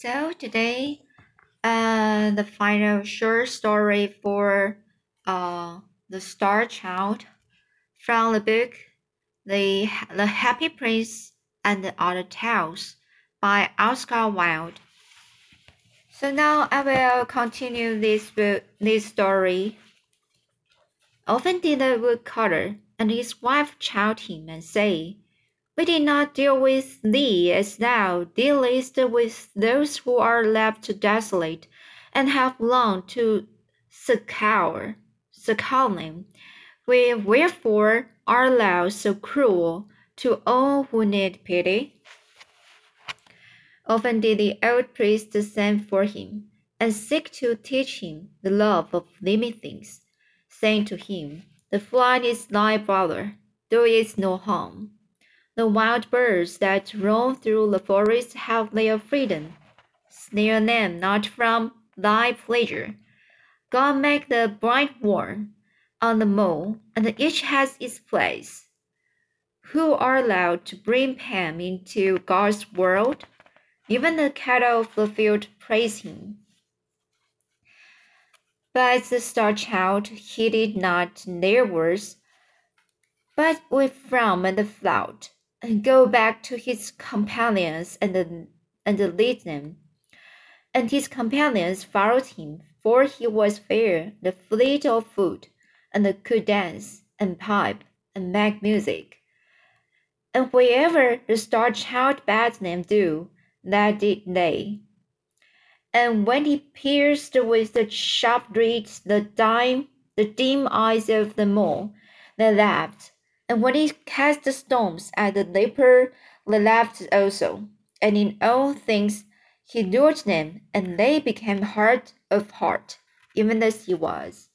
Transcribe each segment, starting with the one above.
So today, uh, the final short story for uh the Star Child from the book The The Happy Prince and the Other Tales by Oscar Wilde. So now I will continue this book, this story. Often did the woodcutter and his wife chide him and say, We did not deal with thee as thou dealest with those who are left desolate and have long to succor, succor them. We wherefore art thou so cruel to all who need pity? Often did the old priest send for him, and seek to teach him the love of living things, saying to him, The fly is thy brother, do it no harm. The wild birds that roam through the forest have their freedom. Snare them not from thy pleasure. God make the bright worm on the mole, and each has its place. Who are allowed to bring pain into God's world? Even the cattle of the field praise him. But the star child heeded not their words, but would frown and flout, and go back to his companions and, and lead them. And his companions followed him, for he was fair, the fleet of foot, and could dance, and pipe, and make music. And wherever the star child bade them do, that did they. And when he pierced with the sharp reeds the dim, the dim eyes of the mole, they laughed. And when he cast the stones at the leper, they laughed also. And in all things he lured them, and they became hard of heart, even as he was.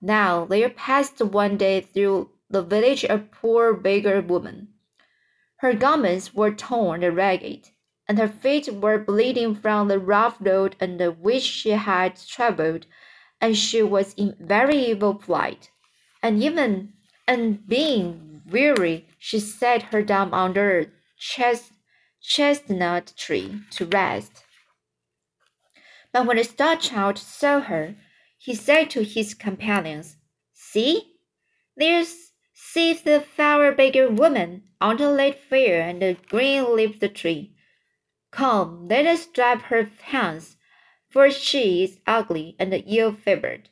Now there passed one day through the village a poor beggar woman. Her garments were torn and ragged and her feet were bleeding from the rough road under which she had travelled, and she was in very evil plight. And even and being weary, she sat her down under a chest, chestnut tree to rest. But when the star child saw her, he said to his companions, See, there's sees the flower beggar woman on the late fair and the green leaved tree. Come, let us strap her hands, for she is ugly and ill favored.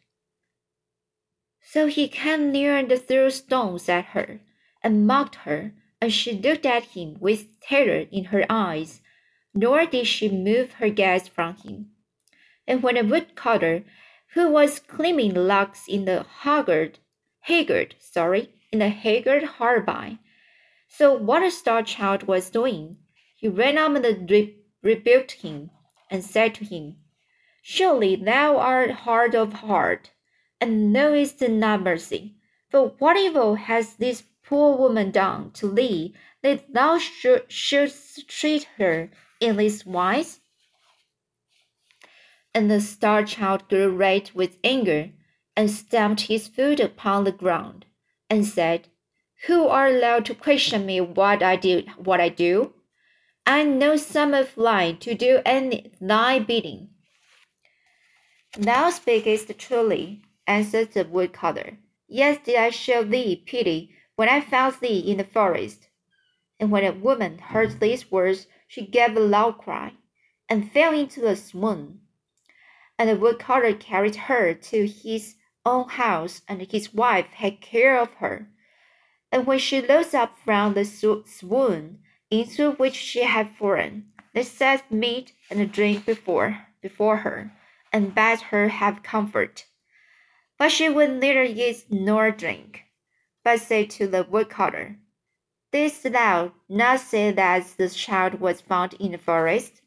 So he came near and threw stones at her, and mocked her, and she looked at him with terror in her eyes, nor did she move her gaze from him. And when a woodcutter, who was cleaning logs in the haggard, haggard, sorry, in the haggard hard by, saw what a star child was doing, he ran up and re rebuked him, and said to him, Surely thou art hard of heart, and knowest not mercy. But what evil has this poor woman done to thee that thou should, shouldst treat her in this wise? And the star child grew red with anger, and stamped his foot upon the ground, and said, Who are thou to question me what I do what I do? I know some of thine to do any thy bidding. Thou speakest truly, answered the woodcutter. Yes, did I show thee pity when I found thee in the forest. And when a woman heard these words, she gave a loud cry, and fell into a swoon. And the woodcutter carried her to his own house, and his wife had care of her. And when she rose up from the swoon, into which she had fallen. They set meat and drink before before her, and bade her have comfort. But she would neither eat nor drink, but said to the woodcutter, Didst thou not say that the child was found in the forest?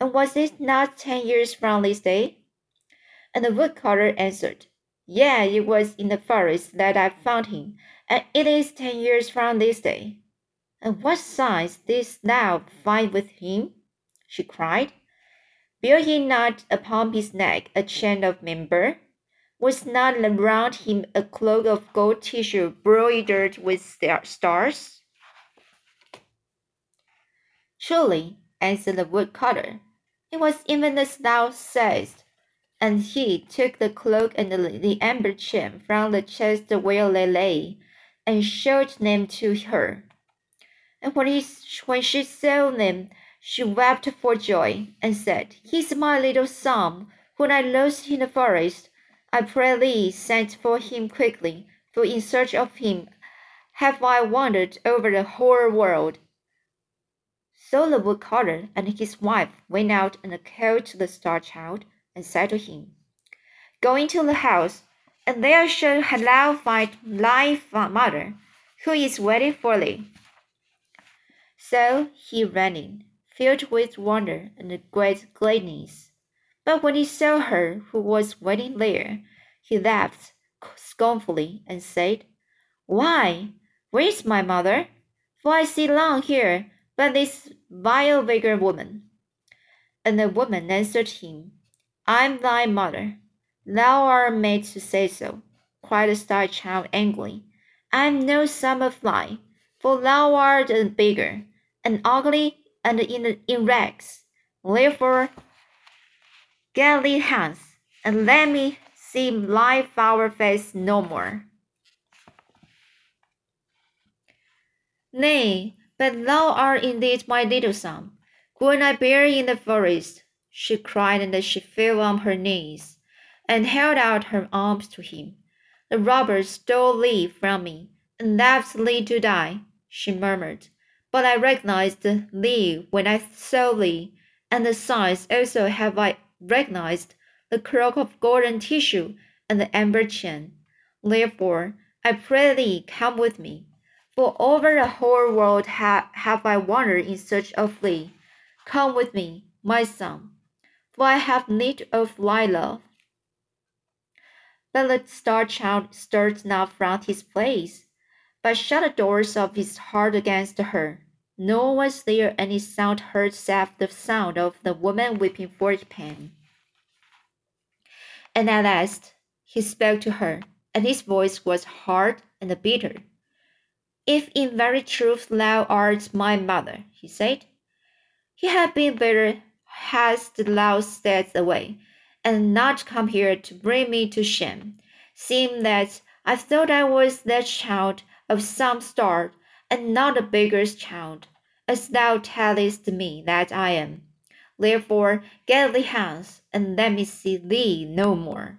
And was it not ten years from this day? And the woodcutter answered, Yea, it was in the forest that I found him, and it is ten years from this day. And what signs didst thou find with him? she cried. Bear he not upon his neck a chain of member? Was not around him a cloak of gold tissue broidered with stars? Truly, answered the woodcutter, It was even as thou sayest. And he took the cloak and the, the amber chain from the chest where they lay, and showed them to her. And when, he, when she saw them, she wept for joy, and said, He is my little son, whom I lost in the forest. I pray thee, send for him quickly, for in search of him have I wandered over the whole world. So the woodcutter and his wife went out and called to the star child and said to him, Go into the house, and there shall thou find thy mother, who is waiting for thee. So he ran in, filled with wonder and great gladness. But when he saw her who was waiting there, he laughed scornfully and said, Why, where is my mother? For I see none here but this vile beggar woman. And the woman answered him, I am thy mother. Thou art made to say so, cried the star child angrily. I am no of thine, for thou art a beggar, and ugly and in, in rags. Therefore, thee hence, and let me see thy foul face no more. Nay, but thou art indeed my little son, whom I bear in the forest, she cried, and she fell on her knees, and held out her arms to him. The robbers stole thee from me, and left thee to die, she murmured. But I recognized thee when I saw thee, and the signs also have I recognized the cloak of golden tissue and the amber chain. Therefore, I pray thee, come with me. For over the whole world ha have I wandered in search of thee. Come with me, my son, for I have need of thy love. But the star child stirred not from his place, but shut the doors of his heart against her. Nor was there any sound heard save the sound of the woman weeping for pain. And at last he spoke to her, and his voice was hard and bitter. If in very truth thou art my mother, he said, he had been better hadst thou stayed away, and not come here to bring me to shame, seeing that I thought I was the child of some star, and not a beggar's child, as thou tellest me that I am. Therefore get thee hence, and let me see thee no more.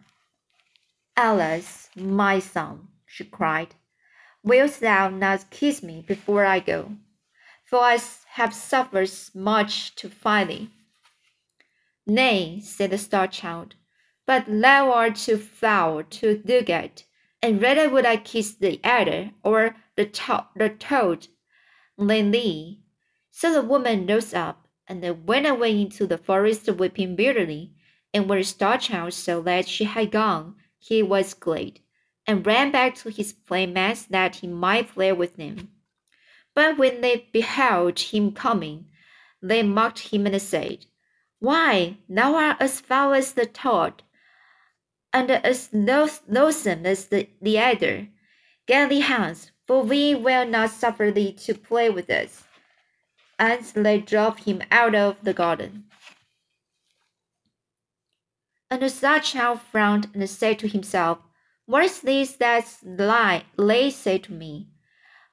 Alas, my son, she cried, Wilt thou not kiss me before I go? For I have suffered much to find thee. Nay, said the star child, but thou art too foul to look at, and rather would I kiss the adder or the, to- the toad thee. So the woman rose up and then went away into the forest weeping bitterly. And when the star child saw that she had gone, he was glad and ran back to his playmates that he might play with them. But when they beheld him coming, they mocked him and said, Why, thou art as foul as the toad, and as loathsome as the, the adder. Get thee hence, for we will not suffer thee to play with us. And they drove him out of the garden. And the child frowned and said to himself, what is this that lie they say to me?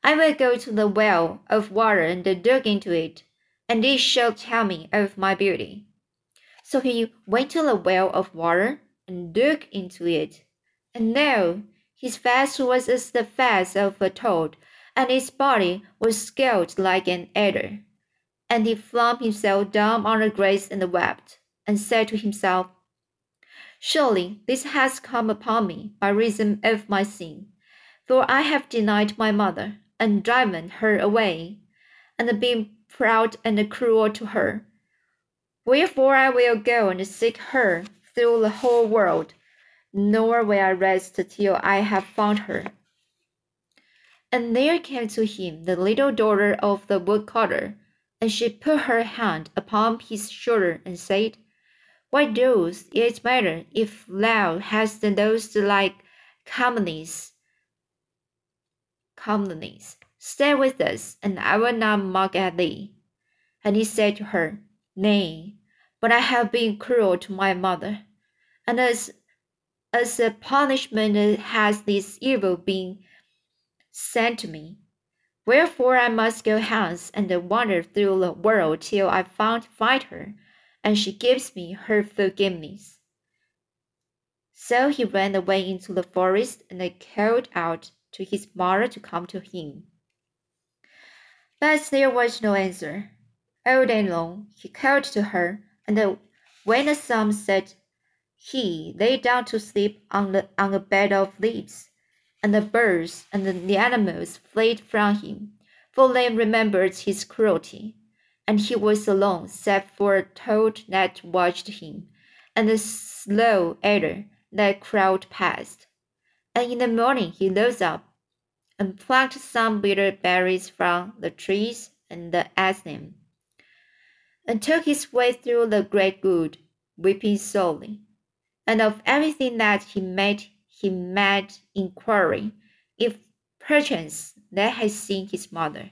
I will go to the well of water and dig into it, and it shall tell me of my beauty. So he went to the well of water and dug into it, and lo, his face was as the face of a toad, and his body was scaled like an adder. And he flung himself down on the grass and wept, and said to himself, Surely this has come upon me by reason of my sin. For I have denied my mother, and driven her away, and been proud and cruel to her. Wherefore I will go and seek her through the whole world, nor will I rest till I have found her. And there came to him the little daughter of the woodcutter, and she put her hand upon his shoulder and said, why does it matter if thou hast those like comeliness? Comeliness. Stay with us, and I will not mock at thee. And he said to her, Nay, but I have been cruel to my mother, and as as a punishment has this evil been sent to me. Wherefore I must go hence and wander through the world till I find, find her, and she gives me her forgiveness. So he ran away into the forest and called out to his mother to come to him. But there was no answer. All day long he called to her, and when the sun set, he lay down to sleep on, the, on a bed of leaves, and the birds and the animals fled from him, for they remembered his cruelty. And he was alone, save for a toad that watched him, and the slow adder that crawled past. And in the morning he rose up and plucked some bitter berries from the trees and ate them, and took his way through the great wood, weeping sorely and of everything that he made he made inquiry if perchance they had seen his mother.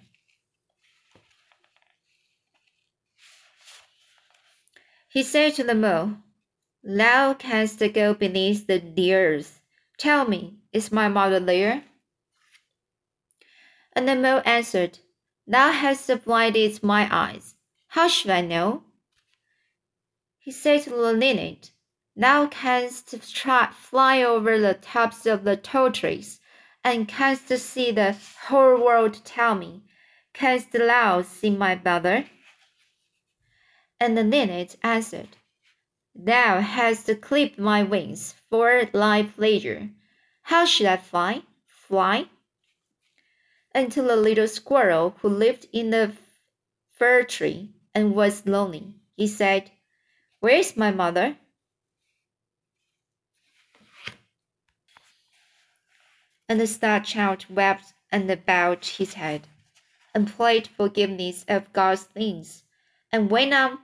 He said to the mole, Thou canst go beneath the earth. Tell me, is my mother there? And the mole answered, Thou hast blinded my eyes. How should I know? He said to the linnet, Thou canst fly over the tops of the tall trees, and canst see the whole world. Tell me, canst thou see my brother? And the linnet answered, Thou hast clipped my wings for thy pleasure. How should I fly? Fly? Until a little squirrel who lived in the fir tree and was lonely, he said, Where is my mother? And the star child wept and bowed his head, and prayed forgiveness of God's things, and went on,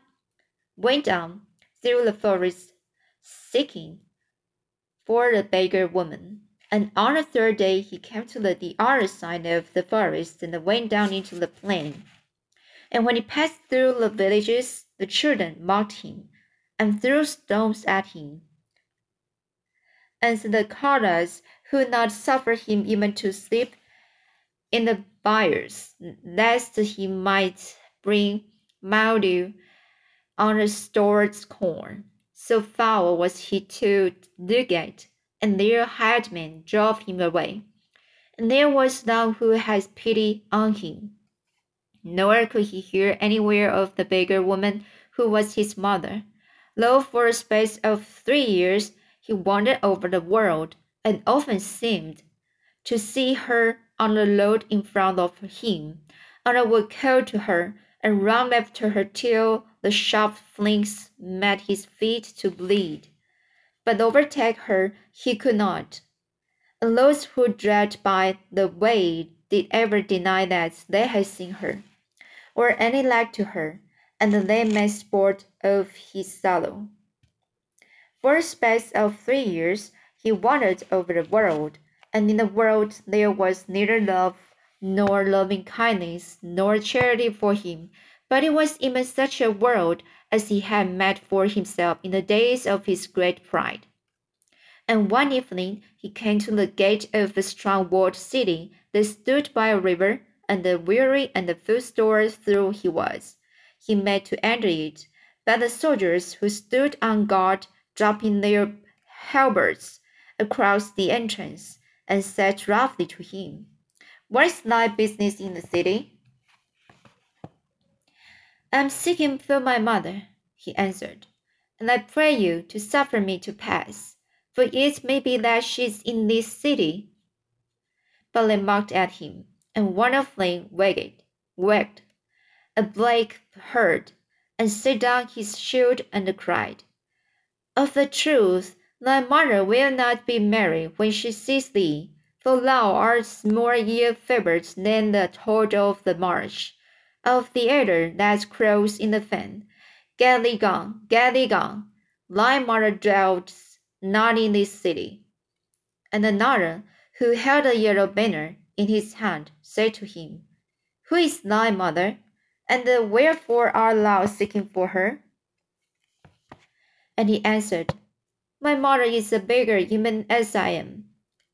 went on through the forest, seeking for the beggar woman. And on the third day he came to the, the other side of the forest and went down into the plain. And when he passed through the villages, the children mocked him and threw stones at him. And the callers who not suffer him even to sleep in the byres, lest he might bring mildew on the stored corn. So foul was he to look at, and their headmen drove him away. And there was none who had pity on him. Nor could he hear anywhere of the beggar woman who was his mother, though for a space of three years he wandered over the world and often seemed to see her on the road in front of him, and I would call to her and run after her till the sharp flints made his feet to bleed. But overtake her he could not. And those who dragged by the way did ever deny that they had seen her, or any like to her, and they made sport of his sorrow. For a space of three years he wandered over the world, and in the world there was neither love, nor loving kindness, nor charity for him, but it was even such a world as he had made for himself in the days of his great pride. And one evening he came to the gate of a strong walled city that stood by a river, and weary and footsore through he was. He made to enter it, but the soldiers who stood on guard, dropping their halberds, across the entrance and said roughly to him, What is thy business in the city? I am seeking for my mother, he answered, and I pray you to suffer me to pass, for it may be that she is in this city. But they mocked at him, and one of them wagged, wagged a black heard, and set down his shield and cried, Of a truth, Thy mother will not be merry when she sees thee, for thou art more ill favoured than the toad of the marsh, of the adder that crows in the fen. Get thee gone, get thee gone. Thy mother dwells not in this city. And another, who held a yellow banner in his hand, said to him, Who is thy mother? And wherefore art thou seeking for her? And he answered, My mother is a beggar even as I am,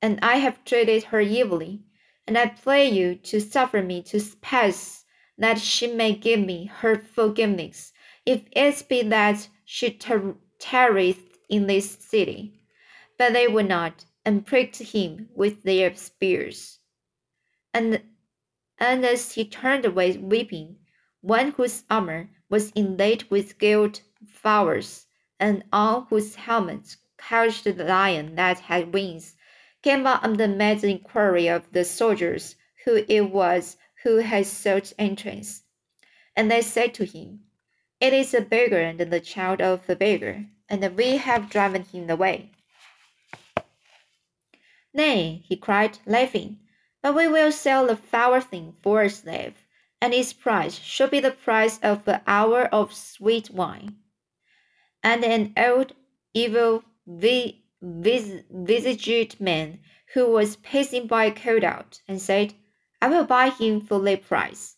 and I have treated her evilly, and I pray you to suffer me to pass, that she may give me her forgiveness, if it be that she tar- tarrieth in this city. But they would not, and pricked him with their spears. And, and as he turned away weeping, one whose armor was inlaid with gilt flowers, and on whose helmet couched the lion that had wings, came up made the inquiry of the soldiers who it was who had sought entrance. And they said to him, It is a beggar and the child of the beggar, and we have driven him away. Nay, he cried, laughing, but we will sell the foul thing for a slave, and its price shall be the price of an hour of sweet wine. And an old, evil, vi- vis- visaged man who was passing by called out and said, I will buy him for the price.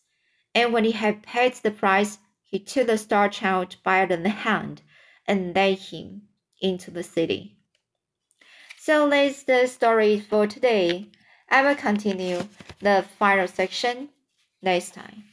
And when he had paid the price, he took the star child by the hand and led him into the city. So that's the story for today. I will continue the final section next time.